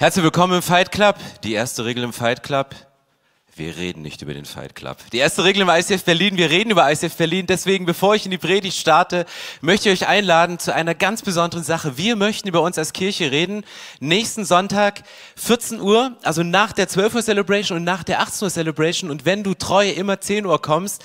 Herzlich willkommen im Fight Club. Die erste Regel im Fight Club. Wir reden nicht über den Fight Club. Die erste Regel im ICF Berlin, wir reden über ICF Berlin. Deswegen, bevor ich in die Predigt starte, möchte ich euch einladen zu einer ganz besonderen Sache. Wir möchten über uns als Kirche reden. Nächsten Sonntag, 14 Uhr, also nach der 12 Uhr Celebration und nach der 18 Uhr Celebration. Und wenn du treu immer 10 Uhr kommst,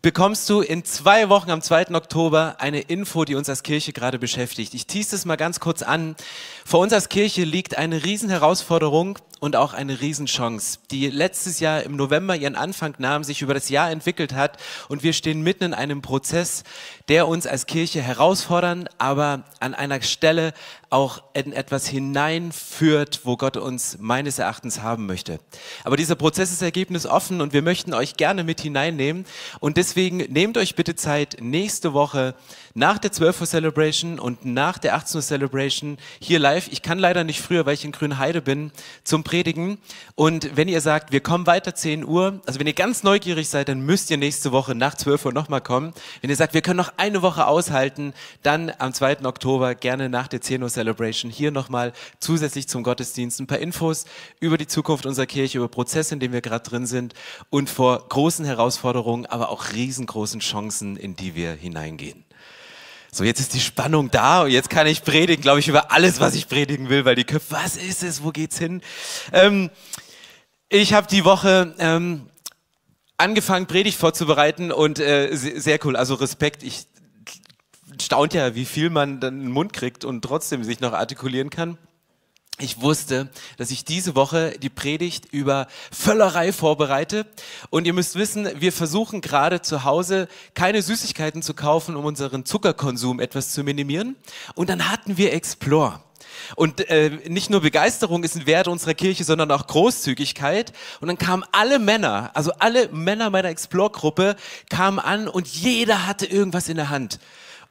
bekommst du in zwei Wochen am 2. Oktober eine Info, die uns als Kirche gerade beschäftigt. Ich tease es mal ganz kurz an. Vor uns als Kirche liegt eine Riesenherausforderung und auch eine Riesenchance, die letztes Jahr im November ihren Anfang nahm, sich über das Jahr entwickelt hat und wir stehen mitten in einem Prozess, der uns als Kirche herausfordern, aber an einer Stelle auch in etwas hineinführt, wo Gott uns meines Erachtens haben möchte. Aber dieser Prozess ist ergebnisoffen und wir möchten euch gerne mit hineinnehmen. Und deswegen nehmt euch bitte Zeit, nächste Woche nach der 12 Uhr Celebration und nach der 18 Uhr Celebration hier live. Ich kann leider nicht früher, weil ich in Grünheide bin, zum Predigen. Und wenn ihr sagt, wir kommen weiter 10 Uhr, also wenn ihr ganz neugierig seid, dann müsst ihr nächste Woche nach 12 Uhr nochmal kommen. Wenn ihr sagt, wir können noch eine Woche aushalten, dann am 2. Oktober gerne nach der 10 Uhr Celebration hier nochmal zusätzlich zum Gottesdienst ein paar Infos über die Zukunft unserer Kirche, über Prozesse, in denen wir gerade drin sind und vor großen Herausforderungen, aber auch riesengroßen Chancen, in die wir hineingehen. So, jetzt ist die Spannung da und jetzt kann ich predigen, glaube ich, über alles, was ich predigen will, weil die Köpfe, was ist es, wo geht's hin? Ähm, ich habe die Woche ähm, angefangen, Predigt vorzubereiten und äh, sehr cool, also Respekt. Ich staunt ja, wie viel man dann in den Mund kriegt und trotzdem sich noch artikulieren kann. Ich wusste, dass ich diese Woche die Predigt über Völlerei vorbereite. Und ihr müsst wissen, wir versuchen gerade zu Hause keine Süßigkeiten zu kaufen, um unseren Zuckerkonsum etwas zu minimieren. Und dann hatten wir Explore. Und äh, nicht nur Begeisterung ist ein Wert unserer Kirche, sondern auch Großzügigkeit. Und dann kamen alle Männer, also alle Männer meiner Explore-Gruppe kamen an und jeder hatte irgendwas in der Hand.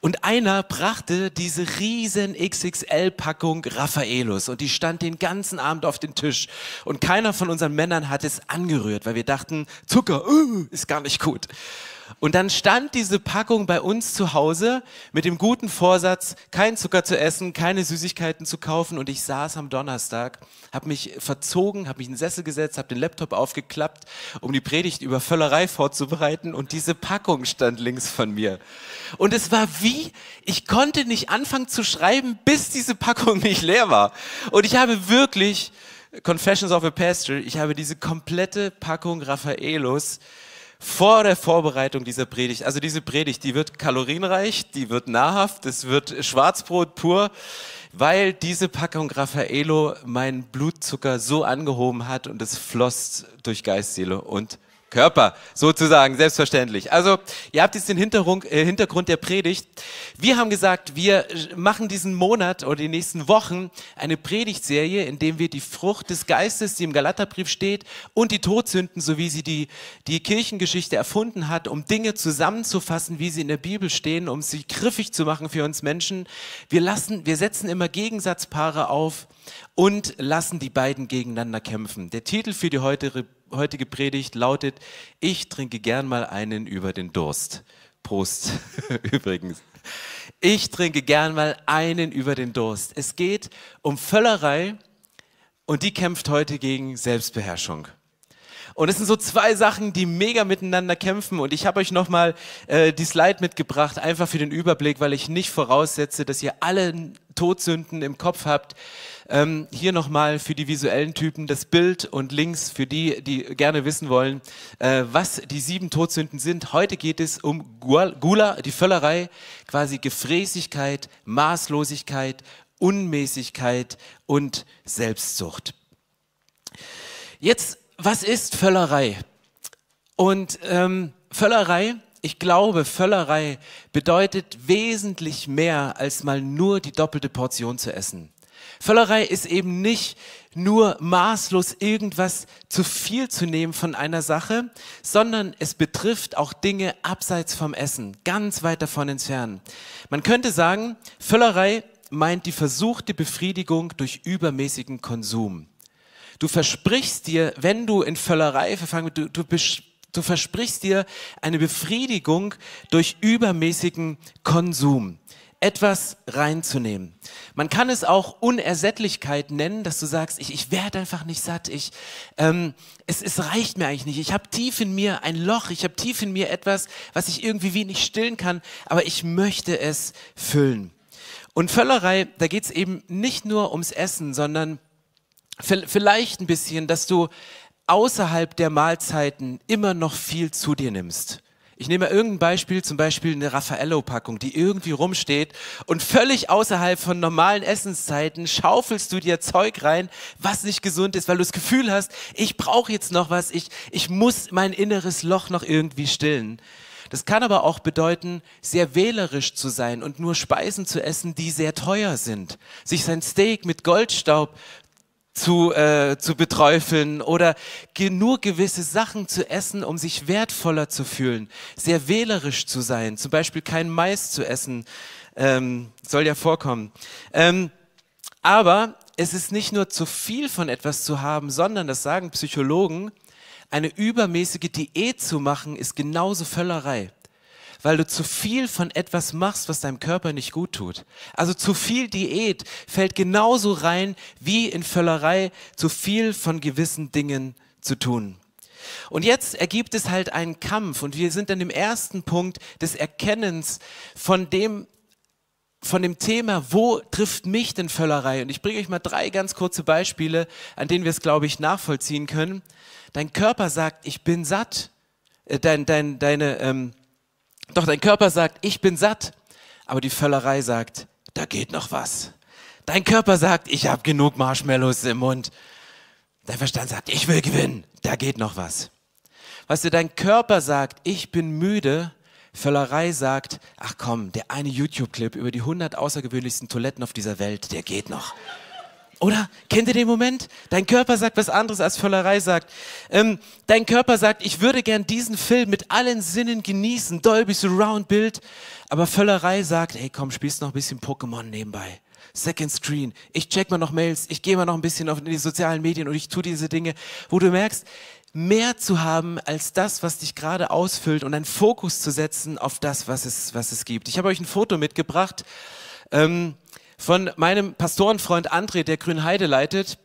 Und einer brachte diese riesen XXL-Packung Raffaelus und die stand den ganzen Abend auf dem Tisch. Und keiner von unseren Männern hat es angerührt, weil wir dachten, Zucker uh, ist gar nicht gut. Und dann stand diese Packung bei uns zu Hause mit dem guten Vorsatz, kein Zucker zu essen, keine Süßigkeiten zu kaufen. Und ich saß am Donnerstag, habe mich verzogen, habe mich in den Sessel gesetzt, habe den Laptop aufgeklappt, um die Predigt über Völlerei vorzubereiten. Und diese Packung stand links von mir. Und es war wie, ich konnte nicht anfangen zu schreiben, bis diese Packung nicht leer war. Und ich habe wirklich, Confessions of a Pastor, ich habe diese komplette Packung Raffaelos vor der Vorbereitung dieser Predigt. Also diese Predigt, die wird kalorienreich, die wird nahrhaft, es wird Schwarzbrot pur, weil diese Packung Raffaello meinen Blutzucker so angehoben hat und es floss durch Geist, Seele und Körper, sozusagen, selbstverständlich. Also, ihr habt jetzt den Hintergrund, äh, Hintergrund der Predigt. Wir haben gesagt, wir machen diesen Monat oder die nächsten Wochen eine Predigtserie, in dem wir die Frucht des Geistes, die im Galaterbrief steht, und die Todsünden, so wie sie die, die Kirchengeschichte erfunden hat, um Dinge zusammenzufassen, wie sie in der Bibel stehen, um sie griffig zu machen für uns Menschen. Wir lassen, wir setzen immer Gegensatzpaare auf und lassen die beiden gegeneinander kämpfen. Der Titel für die heutige heutige Predigt lautet, ich trinke gern mal einen über den Durst. Prost übrigens. Ich trinke gern mal einen über den Durst. Es geht um Völlerei und die kämpft heute gegen Selbstbeherrschung. Und es sind so zwei Sachen, die mega miteinander kämpfen. Und ich habe euch nochmal äh, die Slide mitgebracht, einfach für den Überblick, weil ich nicht voraussetze, dass ihr alle Todsünden im Kopf habt. Ähm, hier nochmal für die visuellen Typen das Bild und Links für die, die gerne wissen wollen, äh, was die sieben Todsünden sind. Heute geht es um Gula, die Völlerei, quasi Gefräßigkeit, Maßlosigkeit, Unmäßigkeit und Selbstsucht. Jetzt, was ist Völlerei? Und ähm, Völlerei ich glaube, Völlerei bedeutet wesentlich mehr, als mal nur die doppelte Portion zu essen. Völlerei ist eben nicht nur maßlos irgendwas zu viel zu nehmen von einer Sache, sondern es betrifft auch Dinge abseits vom Essen, ganz weit davon entfernt. Man könnte sagen, Völlerei meint die versuchte Befriedigung durch übermäßigen Konsum. Du versprichst dir, wenn du in Völlerei verfangen du, du, du versprichst dir eine Befriedigung durch übermäßigen Konsum. Etwas reinzunehmen. Man kann es auch Unersättlichkeit nennen, dass du sagst, ich, ich werde einfach nicht satt, ich, ähm, es, es reicht mir eigentlich nicht. Ich habe tief in mir ein Loch, ich habe tief in mir etwas, was ich irgendwie wie nicht stillen kann, aber ich möchte es füllen. Und Völlerei, da geht es eben nicht nur ums Essen, sondern vielleicht ein bisschen, dass du außerhalb der Mahlzeiten immer noch viel zu dir nimmst. Ich nehme irgendein Beispiel, zum Beispiel eine Raffaello-Packung, die irgendwie rumsteht und völlig außerhalb von normalen Essenszeiten schaufelst du dir Zeug rein, was nicht gesund ist, weil du das Gefühl hast, ich brauche jetzt noch was, ich, ich muss mein inneres Loch noch irgendwie stillen. Das kann aber auch bedeuten, sehr wählerisch zu sein und nur Speisen zu essen, die sehr teuer sind. Sich sein Steak mit Goldstaub zu, äh, zu beträufeln oder nur gewisse Sachen zu essen, um sich wertvoller zu fühlen, sehr wählerisch zu sein, zum Beispiel kein Mais zu essen, ähm, soll ja vorkommen. Ähm, aber es ist nicht nur zu viel von etwas zu haben, sondern, das sagen Psychologen, eine übermäßige Diät zu machen, ist genauso Völlerei weil du zu viel von etwas machst, was deinem Körper nicht gut tut. Also zu viel Diät fällt genauso rein wie in Völlerei zu viel von gewissen Dingen zu tun. Und jetzt ergibt es halt einen Kampf und wir sind an dem ersten Punkt des Erkennens von dem, von dem Thema, wo trifft mich denn Völlerei? Und ich bringe euch mal drei ganz kurze Beispiele, an denen wir es, glaube ich, nachvollziehen können. Dein Körper sagt, ich bin satt. Äh, dein, dein, deine, ähm, doch dein Körper sagt, ich bin satt, aber die Völlerei sagt, da geht noch was. Dein Körper sagt, ich habe genug Marshmallows im Mund. Dein Verstand sagt, ich will gewinnen, da geht noch was. Weißt du, dein Körper sagt, ich bin müde. Völlerei sagt, ach komm, der eine YouTube-Clip über die 100 außergewöhnlichsten Toiletten auf dieser Welt, der geht noch. Oder? Kennt ihr den Moment? Dein Körper sagt was anderes, als Völlerei sagt. Ähm, dein Körper sagt, ich würde gern diesen Film mit allen Sinnen genießen, Dolby Surround Bild. Aber Völlerei sagt, hey komm, spielst noch ein bisschen Pokémon nebenbei. Second Screen. Ich check mal noch Mails, ich gehe mal noch ein bisschen auf die sozialen Medien und ich tue diese Dinge, wo du merkst, mehr zu haben als das, was dich gerade ausfüllt und einen Fokus zu setzen auf das, was es, was es gibt. Ich habe euch ein Foto mitgebracht. Ähm, von meinem Pastorenfreund André, der Grünheide leitet.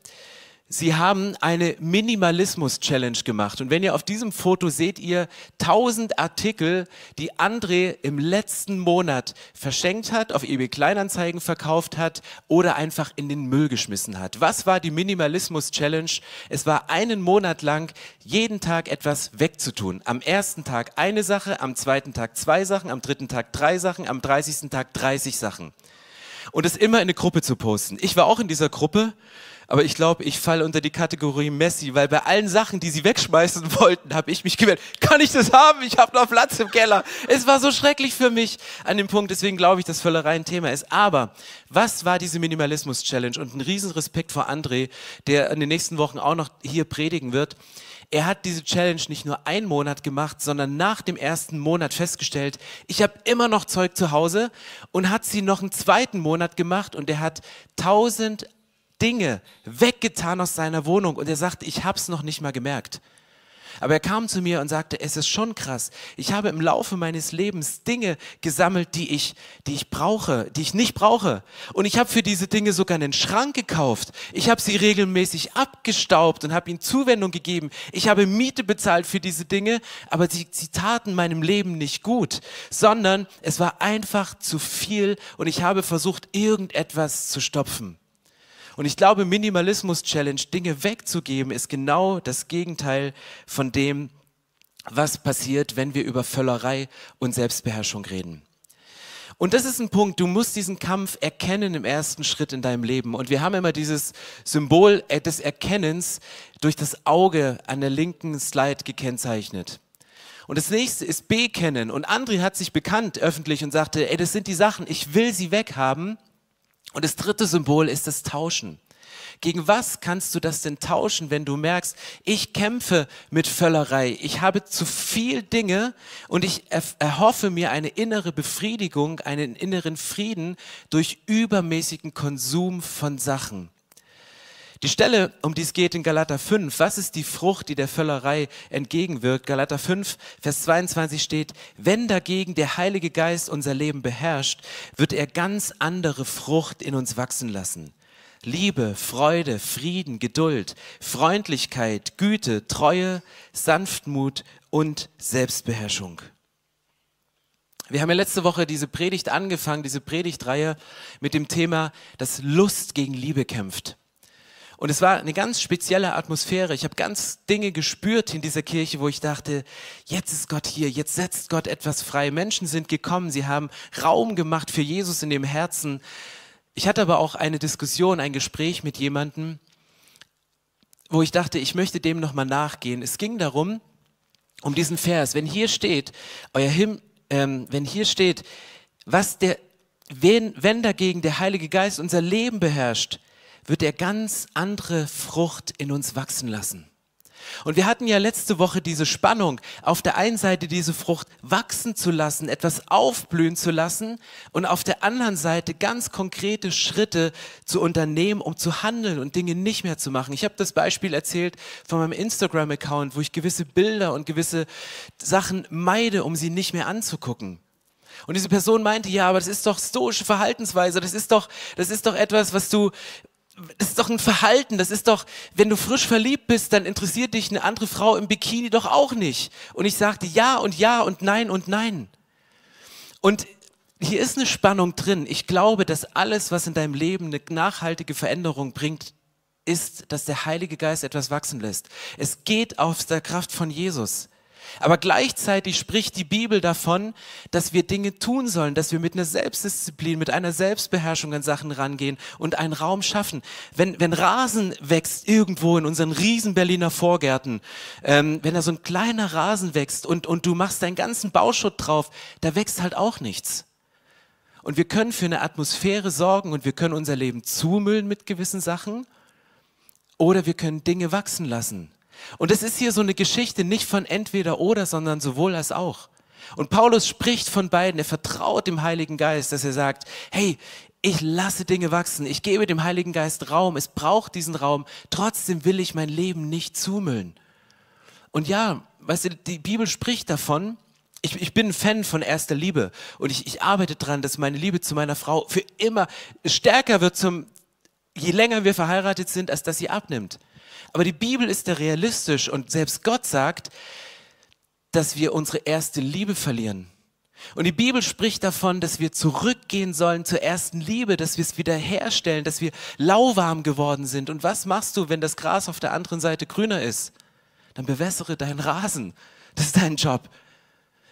Sie haben eine Minimalismus-Challenge gemacht. Und wenn ihr auf diesem Foto seht, ihr tausend Artikel, die André im letzten Monat verschenkt hat, auf eBay Kleinanzeigen verkauft hat oder einfach in den Müll geschmissen hat. Was war die Minimalismus-Challenge? Es war einen Monat lang jeden Tag etwas wegzutun. Am ersten Tag eine Sache, am zweiten Tag zwei Sachen, am dritten Tag drei Sachen, am dreißigsten Tag 30 Sachen und es immer in eine Gruppe zu posten. Ich war auch in dieser Gruppe, aber ich glaube, ich falle unter die Kategorie Messi, weil bei allen Sachen, die sie wegschmeißen wollten, habe ich mich gemeldet. Kann ich das haben? Ich habe noch Platz im Keller. Es war so schrecklich für mich an dem Punkt, deswegen glaube ich, dass Völlerei ein Thema ist. Aber was war diese Minimalismus-Challenge? Und ein Riesenrespekt vor André, der in den nächsten Wochen auch noch hier predigen wird. Er hat diese Challenge nicht nur einen Monat gemacht, sondern nach dem ersten Monat festgestellt, ich habe immer noch Zeug zu Hause und hat sie noch einen zweiten Monat gemacht und er hat tausend Dinge weggetan aus seiner Wohnung und er sagt, ich habe es noch nicht mal gemerkt. Aber er kam zu mir und sagte, es ist schon krass. Ich habe im Laufe meines Lebens Dinge gesammelt, die ich, die ich brauche, die ich nicht brauche. Und ich habe für diese Dinge sogar einen Schrank gekauft. Ich habe sie regelmäßig abgestaubt und habe ihnen Zuwendung gegeben. Ich habe Miete bezahlt für diese Dinge, aber sie, sie taten meinem Leben nicht gut, sondern es war einfach zu viel und ich habe versucht, irgendetwas zu stopfen. Und ich glaube, Minimalismus-Challenge, Dinge wegzugeben, ist genau das Gegenteil von dem, was passiert, wenn wir über Völlerei und Selbstbeherrschung reden. Und das ist ein Punkt, du musst diesen Kampf erkennen im ersten Schritt in deinem Leben. Und wir haben immer dieses Symbol des Erkennens durch das Auge an der linken Slide gekennzeichnet. Und das nächste ist bekennen. Und André hat sich bekannt öffentlich und sagte, ey, das sind die Sachen, ich will sie weghaben. Und das dritte Symbol ist das Tauschen. Gegen was kannst du das denn tauschen, wenn du merkst, ich kämpfe mit Völlerei, ich habe zu viel Dinge und ich erhoffe mir eine innere Befriedigung, einen inneren Frieden durch übermäßigen Konsum von Sachen. Die Stelle, um die es geht in Galater 5, was ist die Frucht, die der Völlerei entgegenwirkt? Galater 5, Vers 22 steht, wenn dagegen der Heilige Geist unser Leben beherrscht, wird er ganz andere Frucht in uns wachsen lassen. Liebe, Freude, Frieden, Geduld, Freundlichkeit, Güte, Treue, Sanftmut und Selbstbeherrschung. Wir haben ja letzte Woche diese Predigt angefangen, diese Predigtreihe mit dem Thema, dass Lust gegen Liebe kämpft. Und es war eine ganz spezielle Atmosphäre. Ich habe ganz Dinge gespürt in dieser Kirche, wo ich dachte, jetzt ist Gott hier, jetzt setzt Gott etwas frei. Menschen sind gekommen, sie haben Raum gemacht für Jesus in dem Herzen. Ich hatte aber auch eine Diskussion, ein Gespräch mit jemandem, wo ich dachte, ich möchte dem nochmal nachgehen. Es ging darum, um diesen Vers, wenn hier steht, euer Him, ähm, wenn hier steht, was der, wenn, wenn dagegen der Heilige Geist unser Leben beherrscht, wird er ganz andere Frucht in uns wachsen lassen. Und wir hatten ja letzte Woche diese Spannung, auf der einen Seite diese Frucht wachsen zu lassen, etwas aufblühen zu lassen und auf der anderen Seite ganz konkrete Schritte zu unternehmen, um zu handeln und Dinge nicht mehr zu machen. Ich habe das Beispiel erzählt von meinem Instagram-Account, wo ich gewisse Bilder und gewisse Sachen meide, um sie nicht mehr anzugucken. Und diese Person meinte, ja, aber das ist doch stoische Verhaltensweise, das ist doch, das ist doch etwas, was du, das ist doch ein Verhalten, das ist doch, wenn du frisch verliebt bist, dann interessiert dich eine andere Frau im Bikini doch auch nicht. Und ich sagte ja und ja und nein und nein. Und hier ist eine Spannung drin. Ich glaube, dass alles, was in deinem Leben eine nachhaltige Veränderung bringt, ist, dass der Heilige Geist etwas wachsen lässt. Es geht aus der Kraft von Jesus. Aber gleichzeitig spricht die Bibel davon, dass wir Dinge tun sollen, dass wir mit einer Selbstdisziplin, mit einer Selbstbeherrschung an Sachen rangehen und einen Raum schaffen. Wenn, wenn Rasen wächst irgendwo in unseren riesen Berliner Vorgärten, ähm, wenn da so ein kleiner Rasen wächst und, und du machst deinen ganzen Bauschutt drauf, da wächst halt auch nichts. Und wir können für eine Atmosphäre sorgen und wir können unser Leben zumüllen mit gewissen Sachen oder wir können Dinge wachsen lassen. Und es ist hier so eine Geschichte nicht von entweder oder, sondern sowohl als auch. Und Paulus spricht von beiden. Er vertraut dem Heiligen Geist, dass er sagt, hey, ich lasse Dinge wachsen. Ich gebe dem Heiligen Geist Raum. Es braucht diesen Raum. Trotzdem will ich mein Leben nicht zumüllen. Und ja, weißt du, die Bibel spricht davon, ich, ich, bin ein Fan von erster Liebe und ich, ich arbeite daran, dass meine Liebe zu meiner Frau für immer stärker wird, zum, je länger wir verheiratet sind, als dass sie abnimmt. Aber die Bibel ist ja realistisch und selbst Gott sagt, dass wir unsere erste Liebe verlieren. Und die Bibel spricht davon, dass wir zurückgehen sollen zur ersten Liebe, dass wir es wiederherstellen, dass wir lauwarm geworden sind. Und was machst du, wenn das Gras auf der anderen Seite grüner ist? Dann bewässere deinen Rasen. Das ist dein Job.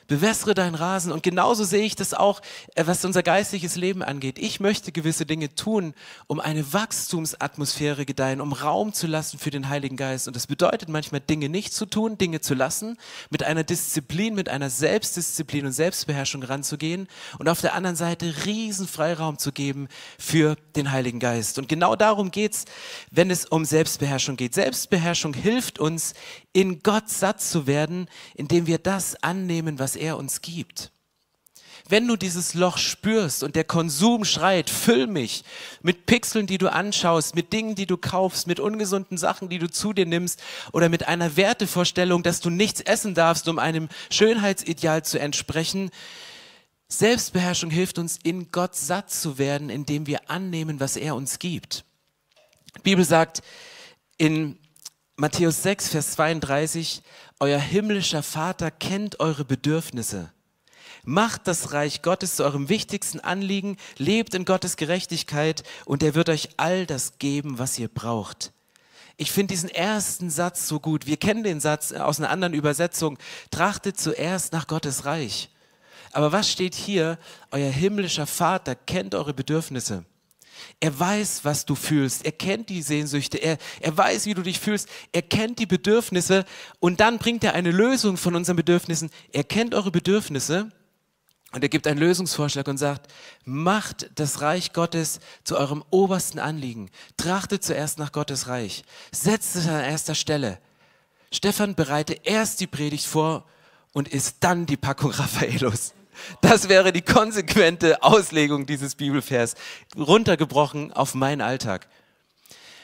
Bewässere deinen Rasen. Und genauso sehe ich das auch, äh, was unser geistliches Leben angeht. Ich möchte gewisse Dinge tun, um eine Wachstumsatmosphäre gedeihen, um Raum zu lassen für den Heiligen Geist. Und das bedeutet manchmal Dinge nicht zu tun, Dinge zu lassen, mit einer Disziplin, mit einer Selbstdisziplin und Selbstbeherrschung ranzugehen und auf der anderen Seite riesen Freiraum zu geben für den Heiligen Geist. Und genau darum geht's, wenn es um Selbstbeherrschung geht. Selbstbeherrschung hilft uns, in Gott satt zu werden, indem wir das annehmen, was er uns gibt. Wenn du dieses Loch spürst und der Konsum schreit, füll mich mit Pixeln, die du anschaust, mit Dingen, die du kaufst, mit ungesunden Sachen, die du zu dir nimmst oder mit einer Wertevorstellung, dass du nichts essen darfst, um einem Schönheitsideal zu entsprechen, Selbstbeherrschung hilft uns, in Gott satt zu werden, indem wir annehmen, was er uns gibt. Die Bibel sagt in Matthäus 6, Vers 32, euer himmlischer Vater kennt eure Bedürfnisse. Macht das Reich Gottes zu eurem wichtigsten Anliegen, lebt in Gottes Gerechtigkeit und er wird euch all das geben, was ihr braucht. Ich finde diesen ersten Satz so gut. Wir kennen den Satz aus einer anderen Übersetzung. Trachtet zuerst nach Gottes Reich. Aber was steht hier? Euer himmlischer Vater kennt eure Bedürfnisse. Er weiß, was du fühlst. Er kennt die Sehnsüchte. Er, er weiß, wie du dich fühlst. Er kennt die Bedürfnisse. Und dann bringt er eine Lösung von unseren Bedürfnissen. Er kennt eure Bedürfnisse. Und er gibt einen Lösungsvorschlag und sagt, macht das Reich Gottes zu eurem obersten Anliegen. Trachtet zuerst nach Gottes Reich. Setzt es an erster Stelle. Stefan bereite erst die Predigt vor und isst dann die Packung Raffaelos. Das wäre die konsequente Auslegung dieses Bibelvers, runtergebrochen auf meinen Alltag.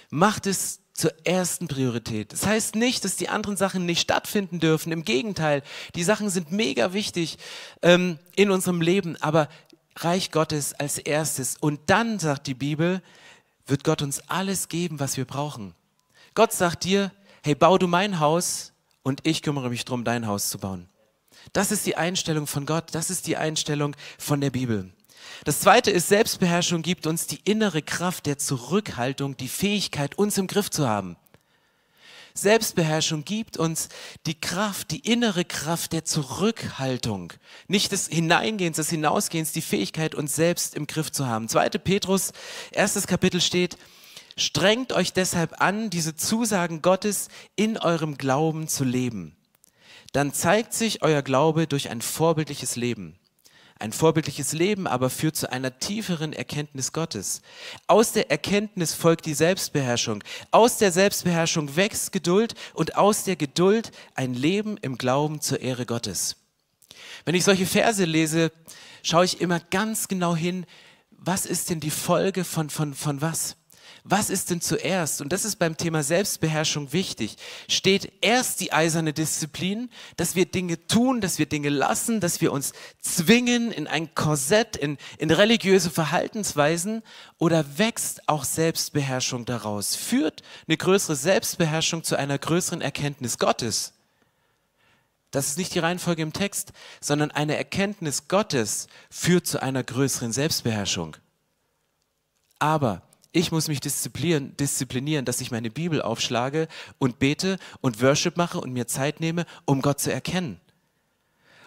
macht es zur ersten Priorität. Das heißt nicht, dass die anderen Sachen nicht stattfinden dürfen. Im Gegenteil, die Sachen sind mega wichtig ähm, in unserem Leben, aber Reich Gottes als erstes. Und dann, sagt die Bibel, wird Gott uns alles geben, was wir brauchen. Gott sagt dir, hey, bau du mein Haus und ich kümmere mich darum, dein Haus zu bauen. Das ist die Einstellung von Gott, das ist die Einstellung von der Bibel. Das zweite ist, Selbstbeherrschung gibt uns die innere Kraft der Zurückhaltung, die Fähigkeit, uns im Griff zu haben. Selbstbeherrschung gibt uns die Kraft, die innere Kraft der Zurückhaltung. Nicht des Hineingehens, des Hinausgehens, die Fähigkeit, uns selbst im Griff zu haben. Zweite Petrus, erstes Kapitel steht, strengt euch deshalb an, diese Zusagen Gottes in eurem Glauben zu leben. Dann zeigt sich euer Glaube durch ein vorbildliches Leben. Ein vorbildliches Leben aber führt zu einer tieferen Erkenntnis Gottes. Aus der Erkenntnis folgt die Selbstbeherrschung. Aus der Selbstbeherrschung wächst Geduld und aus der Geduld ein Leben im Glauben zur Ehre Gottes. Wenn ich solche Verse lese, schaue ich immer ganz genau hin, was ist denn die Folge von, von, von was? Was ist denn zuerst? Und das ist beim Thema Selbstbeherrschung wichtig. Steht erst die eiserne Disziplin, dass wir Dinge tun, dass wir Dinge lassen, dass wir uns zwingen in ein Korsett, in, in religiöse Verhaltensweisen oder wächst auch Selbstbeherrschung daraus? Führt eine größere Selbstbeherrschung zu einer größeren Erkenntnis Gottes? Das ist nicht die Reihenfolge im Text, sondern eine Erkenntnis Gottes führt zu einer größeren Selbstbeherrschung. Aber ich muss mich disziplinieren, disziplinieren, dass ich meine Bibel aufschlage und bete und Worship mache und mir Zeit nehme, um Gott zu erkennen.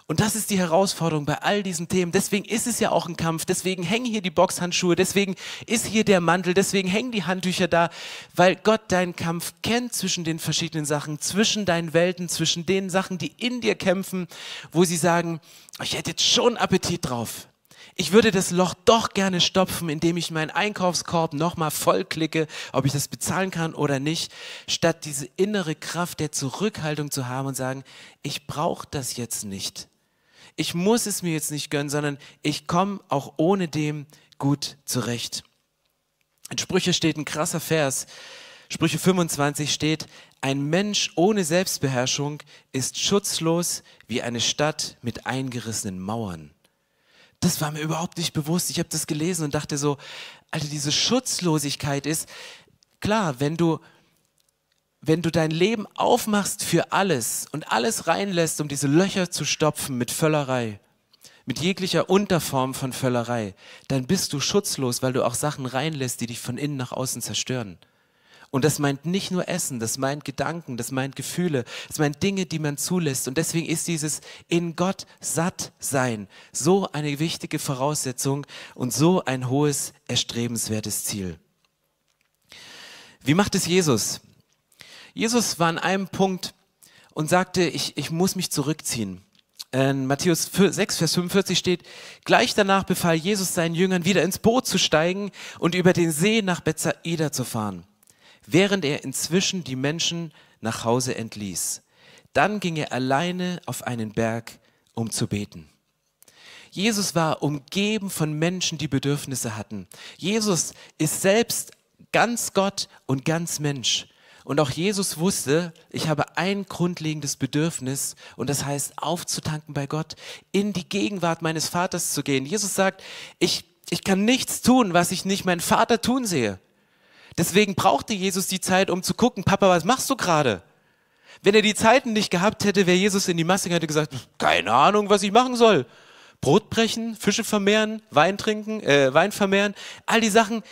Und das ist die Herausforderung bei all diesen Themen. Deswegen ist es ja auch ein Kampf. Deswegen hängen hier die Boxhandschuhe. Deswegen ist hier der Mantel. Deswegen hängen die Handtücher da, weil Gott deinen Kampf kennt zwischen den verschiedenen Sachen, zwischen deinen Welten, zwischen den Sachen, die in dir kämpfen, wo sie sagen, ich hätte jetzt schon Appetit drauf. Ich würde das Loch doch gerne stopfen, indem ich meinen Einkaufskorb nochmal vollklicke, ob ich das bezahlen kann oder nicht, statt diese innere Kraft der Zurückhaltung zu haben und sagen, ich brauche das jetzt nicht. Ich muss es mir jetzt nicht gönnen, sondern ich komme auch ohne dem gut zurecht. In Sprüche steht ein krasser Vers. Sprüche 25 steht, ein Mensch ohne Selbstbeherrschung ist schutzlos wie eine Stadt mit eingerissenen Mauern das war mir überhaupt nicht bewusst. Ich habe das gelesen und dachte so, Alter, diese Schutzlosigkeit ist, klar, wenn du, wenn du dein Leben aufmachst für alles und alles reinlässt, um diese Löcher zu stopfen mit Völlerei, mit jeglicher Unterform von Völlerei, dann bist du schutzlos, weil du auch Sachen reinlässt, die dich von innen nach außen zerstören. Und das meint nicht nur Essen, das meint Gedanken, das meint Gefühle, das meint Dinge, die man zulässt. Und deswegen ist dieses in Gott satt sein so eine wichtige Voraussetzung und so ein hohes, erstrebenswertes Ziel. Wie macht es Jesus? Jesus war an einem Punkt und sagte, ich, ich muss mich zurückziehen. In Matthäus 6, Vers 45 steht, gleich danach befahl Jesus seinen Jüngern, wieder ins Boot zu steigen und über den See nach Bethsaida zu fahren während er inzwischen die Menschen nach Hause entließ. Dann ging er alleine auf einen Berg, um zu beten. Jesus war umgeben von Menschen, die Bedürfnisse hatten. Jesus ist selbst ganz Gott und ganz Mensch. Und auch Jesus wusste, ich habe ein grundlegendes Bedürfnis und das heißt aufzutanken bei Gott, in die Gegenwart meines Vaters zu gehen. Jesus sagt, ich, ich kann nichts tun, was ich nicht meinen Vater tun sehe. Deswegen brauchte Jesus die Zeit, um zu gucken, Papa, was machst du gerade? Wenn er die Zeiten nicht gehabt hätte, wäre Jesus in die Masse und hätte gesagt, keine Ahnung, was ich machen soll. Brot brechen, Fische vermehren, Wein trinken, äh, Wein vermehren, all die Sachen,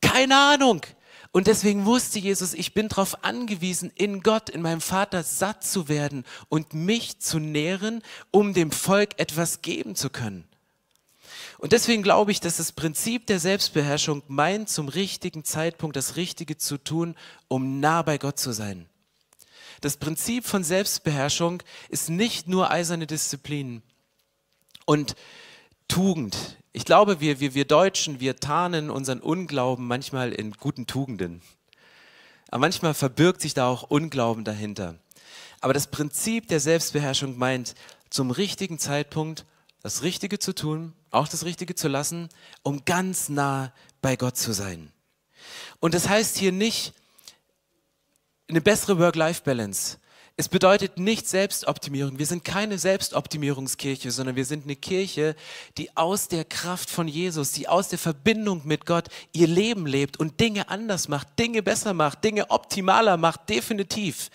keine Ahnung. Und deswegen wusste Jesus, ich bin darauf angewiesen, in Gott, in meinem Vater satt zu werden und mich zu nähren, um dem Volk etwas geben zu können. Und deswegen glaube ich, dass das Prinzip der Selbstbeherrschung meint, zum richtigen Zeitpunkt das Richtige zu tun, um nah bei Gott zu sein. Das Prinzip von Selbstbeherrschung ist nicht nur eiserne Disziplin und Tugend. Ich glaube, wir, wir, wir Deutschen, wir tarnen unseren Unglauben manchmal in guten Tugenden. Aber manchmal verbirgt sich da auch Unglauben dahinter. Aber das Prinzip der Selbstbeherrschung meint, zum richtigen Zeitpunkt das Richtige zu tun, auch das Richtige zu lassen, um ganz nah bei Gott zu sein. Und das heißt hier nicht eine bessere Work-Life-Balance. Es bedeutet nicht Selbstoptimierung. Wir sind keine Selbstoptimierungskirche, sondern wir sind eine Kirche, die aus der Kraft von Jesus, die aus der Verbindung mit Gott ihr Leben lebt und Dinge anders macht, Dinge besser macht, Dinge optimaler macht, definitiv.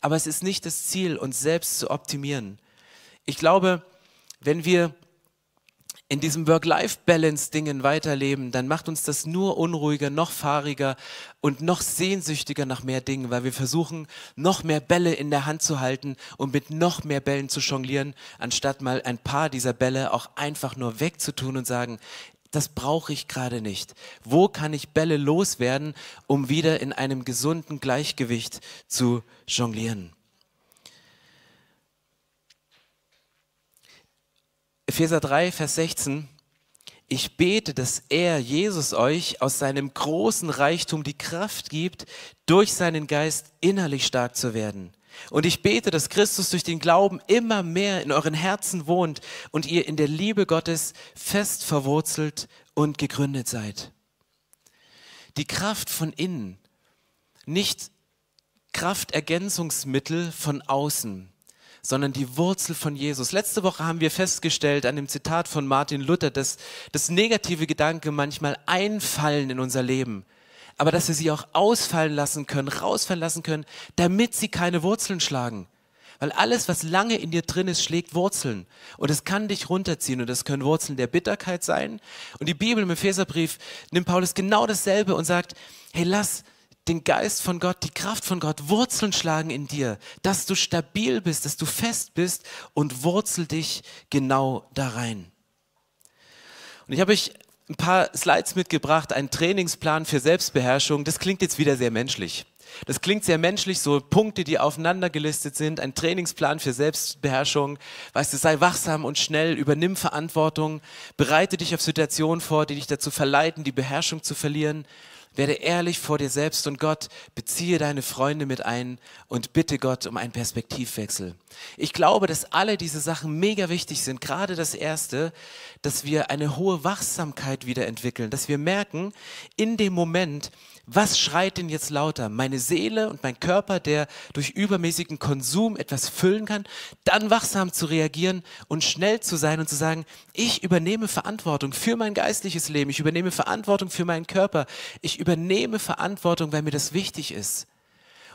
Aber es ist nicht das Ziel, uns selbst zu optimieren. Ich glaube, wenn wir in diesem Work-Life-Balance-Dingen weiterleben, dann macht uns das nur unruhiger, noch fahriger und noch sehnsüchtiger nach mehr Dingen, weil wir versuchen, noch mehr Bälle in der Hand zu halten und mit noch mehr Bällen zu jonglieren, anstatt mal ein paar dieser Bälle auch einfach nur wegzutun und sagen, das brauche ich gerade nicht. Wo kann ich Bälle loswerden, um wieder in einem gesunden Gleichgewicht zu jonglieren? Epheser 3, Vers 16. Ich bete, dass er, Jesus, euch aus seinem großen Reichtum die Kraft gibt, durch seinen Geist innerlich stark zu werden. Und ich bete, dass Christus durch den Glauben immer mehr in euren Herzen wohnt und ihr in der Liebe Gottes fest verwurzelt und gegründet seid. Die Kraft von innen, nicht Kraftergänzungsmittel von außen sondern die Wurzel von Jesus. Letzte Woche haben wir festgestellt an dem Zitat von Martin Luther, dass, dass negative Gedanken manchmal einfallen in unser Leben, aber dass wir sie auch ausfallen lassen können, rausfallen lassen können, damit sie keine Wurzeln schlagen. Weil alles, was lange in dir drin ist, schlägt Wurzeln. Und es kann dich runterziehen. Und das können Wurzeln der Bitterkeit sein. Und die Bibel im Epheserbrief nimmt Paulus genau dasselbe und sagt, hey, lass den Geist von Gott, die Kraft von Gott Wurzeln schlagen in dir, dass du stabil bist, dass du fest bist und wurzel dich genau da rein. Und ich habe euch ein paar Slides mitgebracht, einen Trainingsplan für Selbstbeherrschung. Das klingt jetzt wieder sehr menschlich. Das klingt sehr menschlich, so Punkte, die aufeinander gelistet sind, ein Trainingsplan für Selbstbeherrschung. Weißt du, sei wachsam und schnell, übernimm Verantwortung, bereite dich auf Situationen vor, die dich dazu verleiten, die Beherrschung zu verlieren. Werde ehrlich vor dir selbst und Gott, beziehe deine Freunde mit ein und bitte Gott um einen Perspektivwechsel. Ich glaube, dass alle diese Sachen mega wichtig sind. Gerade das Erste, dass wir eine hohe Wachsamkeit wieder entwickeln, dass wir merken, in dem Moment, was schreit denn jetzt lauter? Meine Seele und mein Körper, der durch übermäßigen Konsum etwas füllen kann, dann wachsam zu reagieren und schnell zu sein und zu sagen, ich übernehme Verantwortung für mein geistliches Leben, ich übernehme Verantwortung für meinen Körper, ich übernehme Verantwortung, weil mir das wichtig ist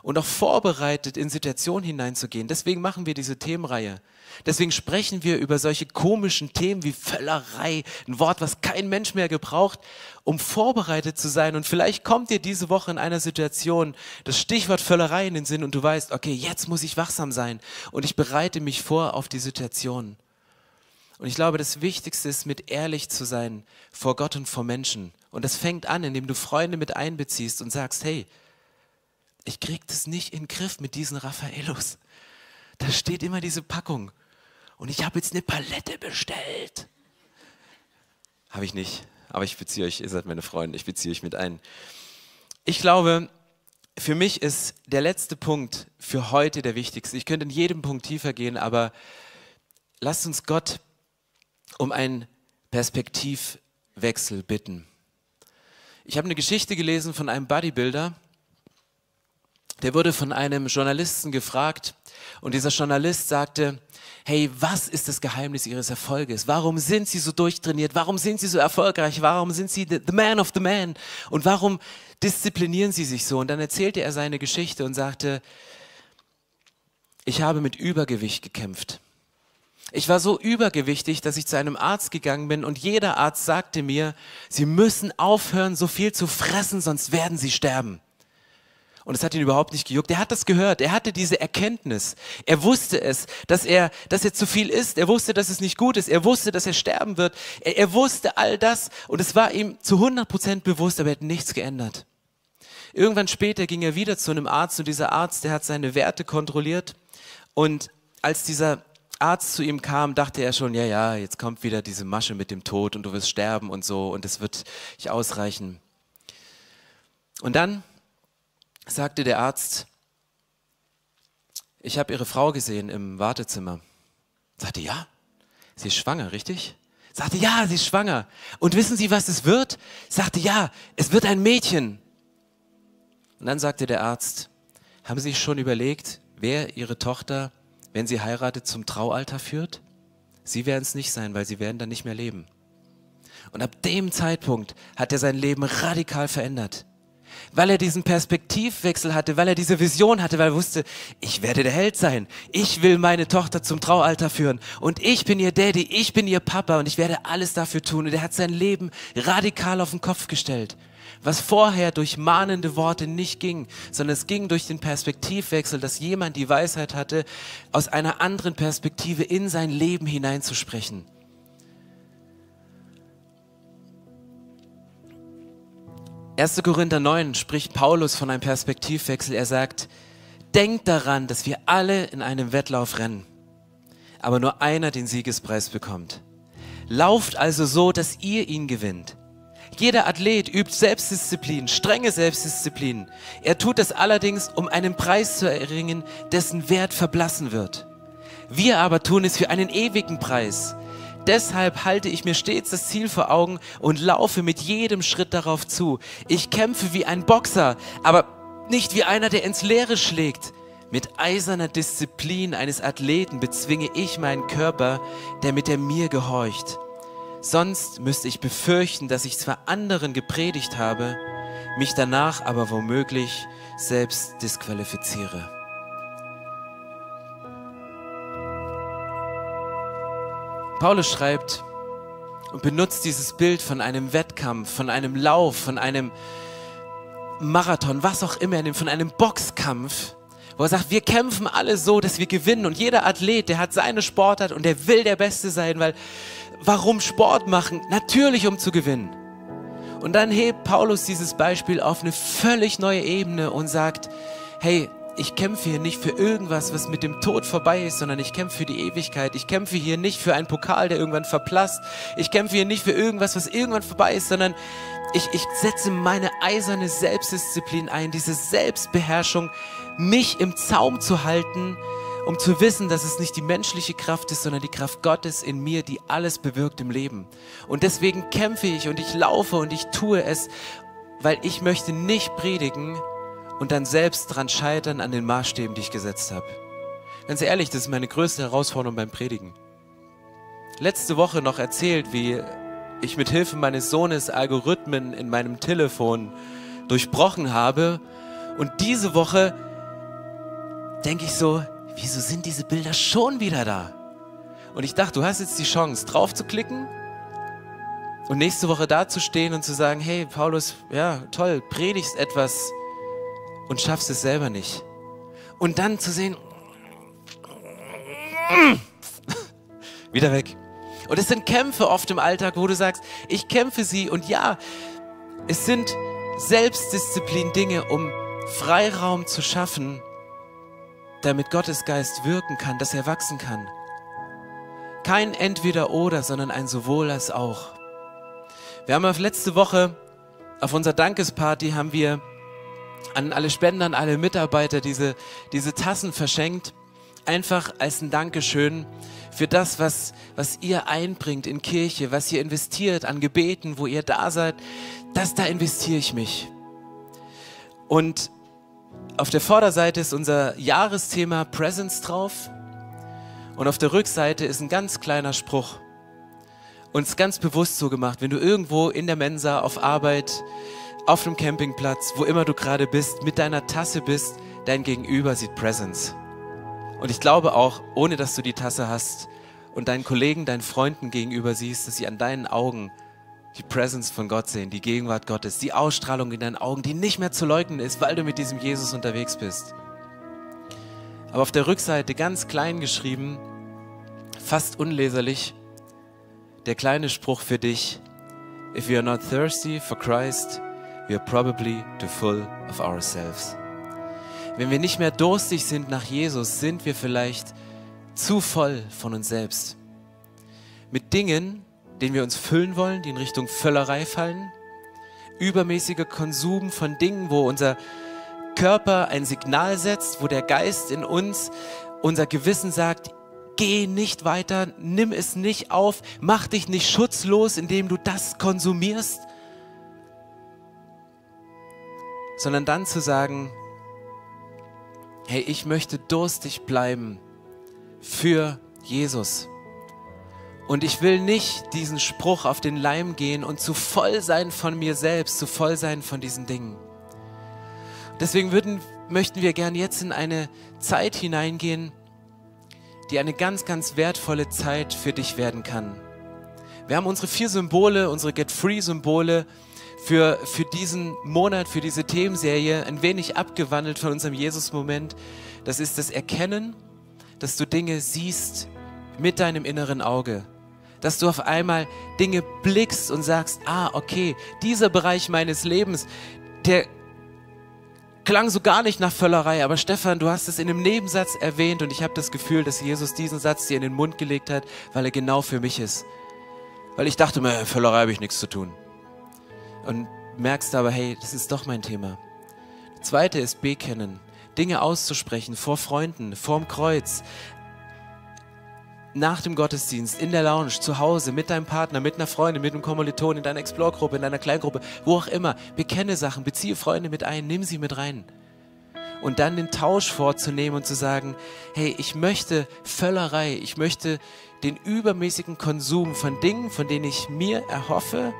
und auch vorbereitet in Situationen hineinzugehen. Deswegen machen wir diese Themenreihe. Deswegen sprechen wir über solche komischen Themen wie Völlerei, ein Wort, was kein Mensch mehr gebraucht, um vorbereitet zu sein. Und vielleicht kommt dir diese Woche in einer Situation das Stichwort Völlerei in den Sinn und du weißt, okay, jetzt muss ich wachsam sein und ich bereite mich vor auf die Situation. Und ich glaube, das Wichtigste ist, mit ehrlich zu sein vor Gott und vor Menschen. Und das fängt an, indem du Freunde mit einbeziehst und sagst, hey, ich krieg das nicht in den Griff mit diesen Raffaellos. Da steht immer diese Packung. Und ich habe jetzt eine Palette bestellt. Habe ich nicht. Aber ich beziehe euch, ihr seid meine Freunde, ich beziehe euch mit ein. Ich glaube, für mich ist der letzte Punkt für heute der wichtigste. Ich könnte in jedem Punkt tiefer gehen, aber lasst uns Gott um einen Perspektivwechsel bitten. Ich habe eine Geschichte gelesen von einem Bodybuilder, der wurde von einem Journalisten gefragt und dieser Journalist sagte, hey, was ist das Geheimnis Ihres Erfolges? Warum sind Sie so durchtrainiert? Warum sind Sie so erfolgreich? Warum sind Sie the, man of the man? Und warum disziplinieren Sie sich so? Und dann erzählte er seine Geschichte und sagte, ich habe mit Übergewicht gekämpft. Ich war so übergewichtig, dass ich zu einem Arzt gegangen bin und jeder Arzt sagte mir, Sie müssen aufhören, so viel zu fressen, sonst werden Sie sterben. Und es hat ihn überhaupt nicht gejuckt. Er hat das gehört. Er hatte diese Erkenntnis. Er wusste es, dass er, dass er zu viel ist. Er wusste, dass es nicht gut ist. Er wusste, dass er sterben wird. Er, er wusste all das. Und es war ihm zu 100 Prozent bewusst, aber er hat nichts geändert. Irgendwann später ging er wieder zu einem Arzt und dieser Arzt, der hat seine Werte kontrolliert. Und als dieser Arzt zu ihm kam, dachte er schon, ja, ja, jetzt kommt wieder diese Masche mit dem Tod und du wirst sterben und so und es wird nicht ausreichen. Und dann sagte der Arzt, ich habe Ihre Frau gesehen im Wartezimmer. Sagte, ja, sie ist schwanger, richtig? Sagte, ja, sie ist schwanger. Und wissen Sie, was es wird? Sagte, ja, es wird ein Mädchen. Und dann sagte der Arzt, haben Sie sich schon überlegt, wer Ihre Tochter, wenn sie heiratet, zum Traualter führt? Sie werden es nicht sein, weil sie werden dann nicht mehr leben. Und ab dem Zeitpunkt hat er sein Leben radikal verändert. Weil er diesen Perspektivwechsel hatte, weil er diese Vision hatte, weil er wusste, ich werde der Held sein. Ich will meine Tochter zum Traualter führen. Und ich bin ihr Daddy, ich bin ihr Papa und ich werde alles dafür tun. Und er hat sein Leben radikal auf den Kopf gestellt. Was vorher durch mahnende Worte nicht ging, sondern es ging durch den Perspektivwechsel, dass jemand die Weisheit hatte, aus einer anderen Perspektive in sein Leben hineinzusprechen. 1. Korinther 9 spricht Paulus von einem Perspektivwechsel. Er sagt, denkt daran, dass wir alle in einem Wettlauf rennen, aber nur einer den Siegespreis bekommt. Lauft also so, dass ihr ihn gewinnt. Jeder Athlet übt Selbstdisziplin, strenge Selbstdisziplin. Er tut es allerdings, um einen Preis zu erringen, dessen Wert verblassen wird. Wir aber tun es für einen ewigen Preis. Deshalb halte ich mir stets das Ziel vor Augen und laufe mit jedem Schritt darauf zu. Ich kämpfe wie ein Boxer, aber nicht wie einer, der ins Leere schlägt. Mit eiserner Disziplin eines Athleten bezwinge ich meinen Körper, damit er mir gehorcht. Sonst müsste ich befürchten, dass ich zwar anderen gepredigt habe, mich danach aber womöglich selbst disqualifiziere. Paulus schreibt und benutzt dieses Bild von einem Wettkampf, von einem Lauf, von einem Marathon, was auch immer, von einem Boxkampf, wo er sagt, wir kämpfen alle so, dass wir gewinnen und jeder Athlet, der hat seine Sportart und der will der Beste sein, weil warum Sport machen? Natürlich, um zu gewinnen. Und dann hebt Paulus dieses Beispiel auf eine völlig neue Ebene und sagt, hey, ich kämpfe hier nicht für irgendwas, was mit dem Tod vorbei ist, sondern ich kämpfe für die Ewigkeit. Ich kämpfe hier nicht für einen Pokal, der irgendwann verblasst. Ich kämpfe hier nicht für irgendwas, was irgendwann vorbei ist, sondern ich, ich setze meine eiserne Selbstdisziplin ein, diese Selbstbeherrschung, mich im Zaum zu halten, um zu wissen, dass es nicht die menschliche Kraft ist, sondern die Kraft Gottes in mir, die alles bewirkt im Leben. Und deswegen kämpfe ich und ich laufe und ich tue es, weil ich möchte nicht predigen und dann selbst dran scheitern an den Maßstäben, die ich gesetzt habe. Ganz ehrlich, das ist meine größte Herausforderung beim Predigen. Letzte Woche noch erzählt, wie ich mit Hilfe meines Sohnes Algorithmen in meinem Telefon durchbrochen habe. Und diese Woche denke ich so, wieso sind diese Bilder schon wieder da? Und ich dachte, du hast jetzt die Chance, drauf zu klicken und nächste Woche da zu stehen und zu sagen, hey Paulus, ja toll, predigst etwas und schaffst es selber nicht. Und dann zu sehen, wieder weg. Und es sind Kämpfe oft im Alltag, wo du sagst, ich kämpfe sie und ja, es sind Selbstdisziplin-Dinge, um Freiraum zu schaffen, damit Gottes Geist wirken kann, dass er wachsen kann. Kein Entweder-Oder, sondern ein Sowohl als auch. Wir haben auf letzte Woche auf unserer Dankesparty haben wir an alle Spender, an alle Mitarbeiter diese, diese Tassen verschenkt. Einfach als ein Dankeschön für das, was, was ihr einbringt in Kirche, was ihr investiert an Gebeten, wo ihr da seid. Das, da investiere ich mich. Und auf der Vorderseite ist unser Jahresthema Presence drauf. Und auf der Rückseite ist ein ganz kleiner Spruch. Ist ganz bewusst so gemacht, wenn du irgendwo in der Mensa auf Arbeit, auf dem Campingplatz, wo immer du gerade bist, mit deiner Tasse bist, dein Gegenüber sieht Presence. Und ich glaube auch, ohne dass du die Tasse hast und deinen Kollegen, deinen Freunden gegenüber siehst, dass sie an deinen Augen die Presence von Gott sehen, die Gegenwart Gottes, die Ausstrahlung in deinen Augen, die nicht mehr zu leugnen ist, weil du mit diesem Jesus unterwegs bist. Aber auf der Rückseite ganz klein geschrieben, fast unleserlich, der kleine Spruch für dich, If we are not thirsty for Christ, we are probably too full of ourselves. Wenn wir nicht mehr durstig sind nach Jesus, sind wir vielleicht zu voll von uns selbst. Mit Dingen, den wir uns füllen wollen, die in Richtung Völlerei fallen. Übermäßiger Konsum von Dingen, wo unser Körper ein Signal setzt, wo der Geist in uns, unser Gewissen sagt, geh nicht weiter, nimm es nicht auf, mach dich nicht schutzlos, indem du das konsumierst. Sondern dann zu sagen, hey, ich möchte durstig bleiben für Jesus. Und ich will nicht diesen Spruch auf den Leim gehen und zu voll sein von mir selbst, zu voll sein von diesen Dingen. Deswegen würden, möchten wir gern jetzt in eine Zeit hineingehen, die eine ganz, ganz wertvolle Zeit für dich werden kann. Wir haben unsere vier Symbole, unsere Get Free-Symbole für, für diesen Monat, für diese Themenserie ein wenig abgewandelt von unserem Jesus-Moment. Das ist das Erkennen, dass du Dinge siehst mit deinem inneren Auge. Dass du auf einmal Dinge blickst und sagst, ah, okay, dieser Bereich meines Lebens, der klang so gar nicht nach Völlerei, aber Stefan, du hast es in einem Nebensatz erwähnt und ich habe das Gefühl, dass Jesus diesen Satz dir in den Mund gelegt hat, weil er genau für mich ist. Weil ich dachte mir, Völlerei habe ich nichts zu tun. Und merkst aber, hey, das ist doch mein Thema. Das zweite ist bekennen. Dinge auszusprechen vor Freunden, vorm Kreuz, nach dem Gottesdienst, in der Lounge, zu Hause, mit deinem Partner, mit einer Freundin, mit einem Kommiliton, in deiner Explore-Gruppe, in deiner Kleingruppe, wo auch immer. Bekenne Sachen, beziehe Freunde mit ein, nimm sie mit rein. Und dann den Tausch vorzunehmen und zu sagen, hey, ich möchte Völlerei, ich möchte den übermäßigen Konsum von Dingen, von denen ich mir erhoffe,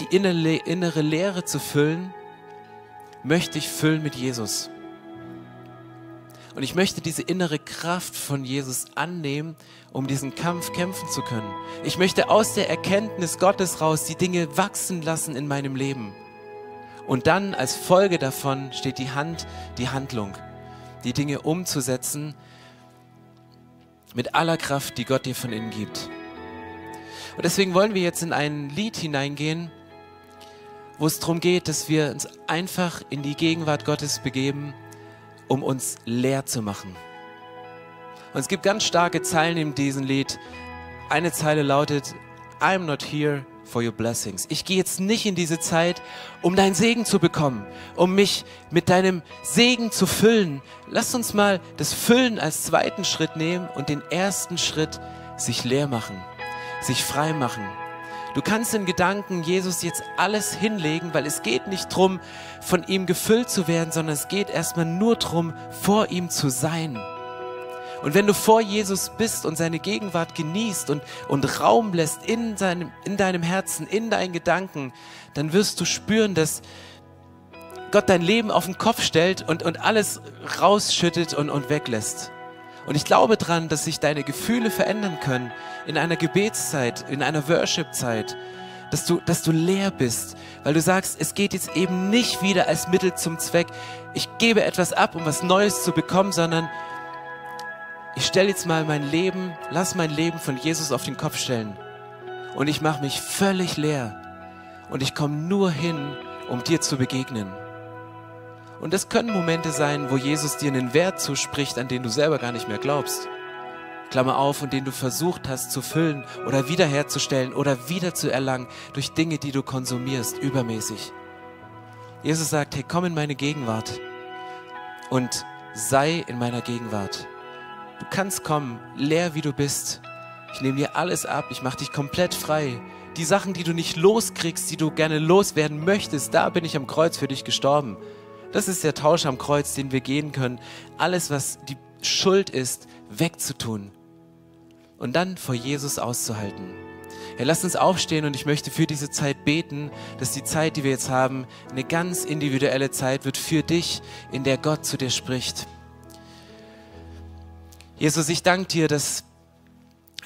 die innere Leere zu füllen, möchte ich füllen mit Jesus. Und ich möchte diese innere Kraft von Jesus annehmen, um diesen Kampf kämpfen zu können. Ich möchte aus der Erkenntnis Gottes raus die Dinge wachsen lassen in meinem Leben. Und dann als Folge davon steht die Hand, die Handlung, die Dinge umzusetzen mit aller Kraft, die Gott dir von innen gibt. Und deswegen wollen wir jetzt in ein Lied hineingehen, wo es darum geht, dass wir uns einfach in die Gegenwart Gottes begeben um uns leer zu machen. Und es gibt ganz starke Zeilen in diesem Lied. Eine Zeile lautet, I'm not here for your blessings. Ich gehe jetzt nicht in diese Zeit, um deinen Segen zu bekommen, um mich mit deinem Segen zu füllen. Lass uns mal das Füllen als zweiten Schritt nehmen und den ersten Schritt sich leer machen, sich frei machen Du kannst in Gedanken Jesus jetzt alles hinlegen, weil es geht nicht darum, von ihm gefüllt zu werden, sondern es geht erstmal nur darum, vor ihm zu sein. Und wenn du vor Jesus bist und seine Gegenwart genießt und, und Raum lässt in, seinem, in deinem Herzen, in deinen Gedanken, dann wirst du spüren, dass Gott dein Leben auf den Kopf stellt und, und alles rausschüttet und, und weglässt. Und ich glaube dran, dass sich deine Gefühle verändern können in einer Gebetszeit, in einer Worship-Zeit, dass du, dass du leer bist, weil du sagst, es geht jetzt eben nicht wieder als Mittel zum Zweck, ich gebe etwas ab, um was Neues zu bekommen, sondern ich stelle jetzt mal mein Leben, lass mein Leben von Jesus auf den Kopf stellen. Und ich mache mich völlig leer. Und ich komme nur hin, um dir zu begegnen. Und das können Momente sein, wo Jesus dir einen Wert zuspricht, an den du selber gar nicht mehr glaubst. Klammer auf, und den du versucht hast zu füllen oder wiederherzustellen oder wiederzuerlangen durch Dinge, die du konsumierst, übermäßig. Jesus sagt, hey, komm in meine Gegenwart und sei in meiner Gegenwart. Du kannst kommen, leer wie du bist. Ich nehme dir alles ab, ich mache dich komplett frei. Die Sachen, die du nicht loskriegst, die du gerne loswerden möchtest, da bin ich am Kreuz für dich gestorben. Das ist der Tausch am Kreuz, den wir gehen können. Alles, was die Schuld ist, wegzutun und dann vor Jesus auszuhalten. Herr, lass uns aufstehen und ich möchte für diese Zeit beten, dass die Zeit, die wir jetzt haben, eine ganz individuelle Zeit wird für dich, in der Gott zu dir spricht. Jesus, ich danke dir, dass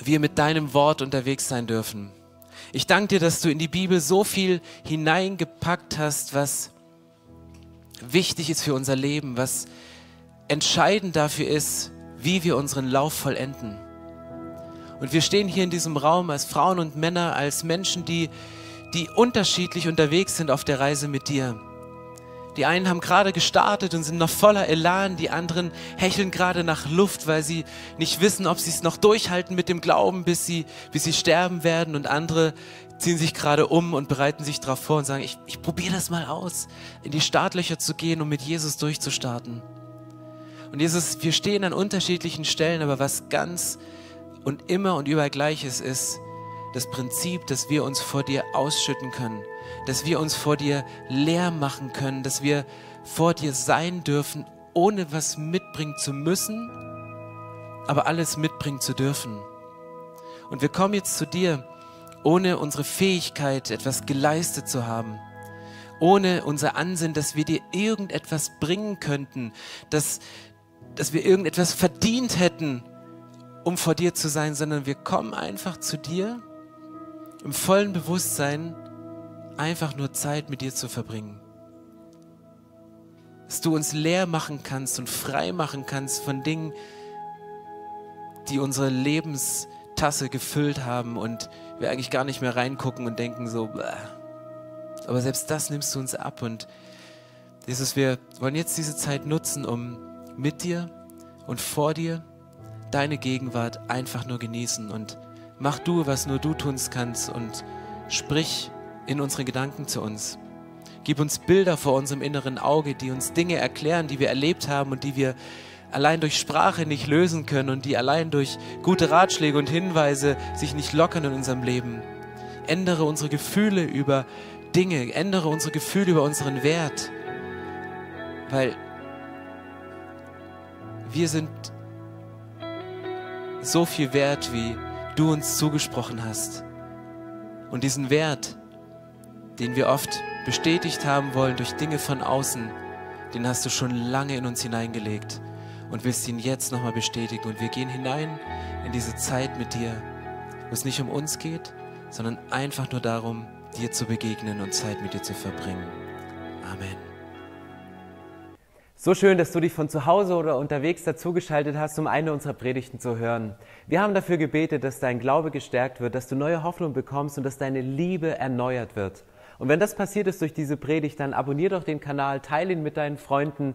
wir mit deinem Wort unterwegs sein dürfen. Ich danke dir, dass du in die Bibel so viel hineingepackt hast, was wichtig ist für unser Leben, was entscheidend dafür ist, wie wir unseren Lauf vollenden. Und wir stehen hier in diesem Raum als Frauen und Männer, als Menschen, die, die unterschiedlich unterwegs sind auf der Reise mit dir. Die einen haben gerade gestartet und sind noch voller Elan, die anderen hecheln gerade nach Luft, weil sie nicht wissen, ob sie es noch durchhalten mit dem Glauben, bis sie, bis sie sterben werden. Und andere ziehen sich gerade um und bereiten sich darauf vor und sagen, ich, ich probiere das mal aus, in die Startlöcher zu gehen, um mit Jesus durchzustarten. Und Jesus, wir stehen an unterschiedlichen Stellen, aber was ganz und immer und überall Gleiches ist, das Prinzip, dass wir uns vor dir ausschütten können, dass wir uns vor dir leer machen können, dass wir vor dir sein dürfen, ohne was mitbringen zu müssen, aber alles mitbringen zu dürfen. Und wir kommen jetzt zu dir, ohne unsere Fähigkeit, etwas geleistet zu haben, ohne unser Ansinnen, dass wir dir irgendetwas bringen könnten, dass, dass wir irgendetwas verdient hätten, um vor dir zu sein, sondern wir kommen einfach zu dir im vollen Bewusstsein, einfach nur Zeit mit dir zu verbringen. Dass du uns leer machen kannst und frei machen kannst von Dingen, die unsere Lebenstasse gefüllt haben und wir eigentlich gar nicht mehr reingucken und denken so, Bäh. aber selbst das nimmst du uns ab und Jesus, wir wollen jetzt diese Zeit nutzen, um mit dir und vor dir deine Gegenwart einfach nur genießen und mach du, was nur du tun kannst und sprich in unsere Gedanken zu uns. Gib uns Bilder vor unserem inneren Auge, die uns Dinge erklären, die wir erlebt haben und die wir allein durch Sprache nicht lösen können und die allein durch gute Ratschläge und Hinweise sich nicht lockern in unserem Leben. Ändere unsere Gefühle über Dinge, ändere unsere Gefühle über unseren Wert, weil wir sind so viel wert, wie du uns zugesprochen hast. Und diesen Wert, den wir oft bestätigt haben wollen durch Dinge von außen, den hast du schon lange in uns hineingelegt und willst ihn jetzt nochmal bestätigen. Und wir gehen hinein in diese Zeit mit dir, wo es nicht um uns geht, sondern einfach nur darum, dir zu begegnen und Zeit mit dir zu verbringen. Amen. So schön, dass du dich von zu Hause oder unterwegs dazugeschaltet hast, um eine unserer Predigten zu hören. Wir haben dafür gebetet, dass dein Glaube gestärkt wird, dass du neue Hoffnung bekommst und dass deine Liebe erneuert wird. Und wenn das passiert ist durch diese Predigt, dann abonnier doch den Kanal, teile ihn mit deinen Freunden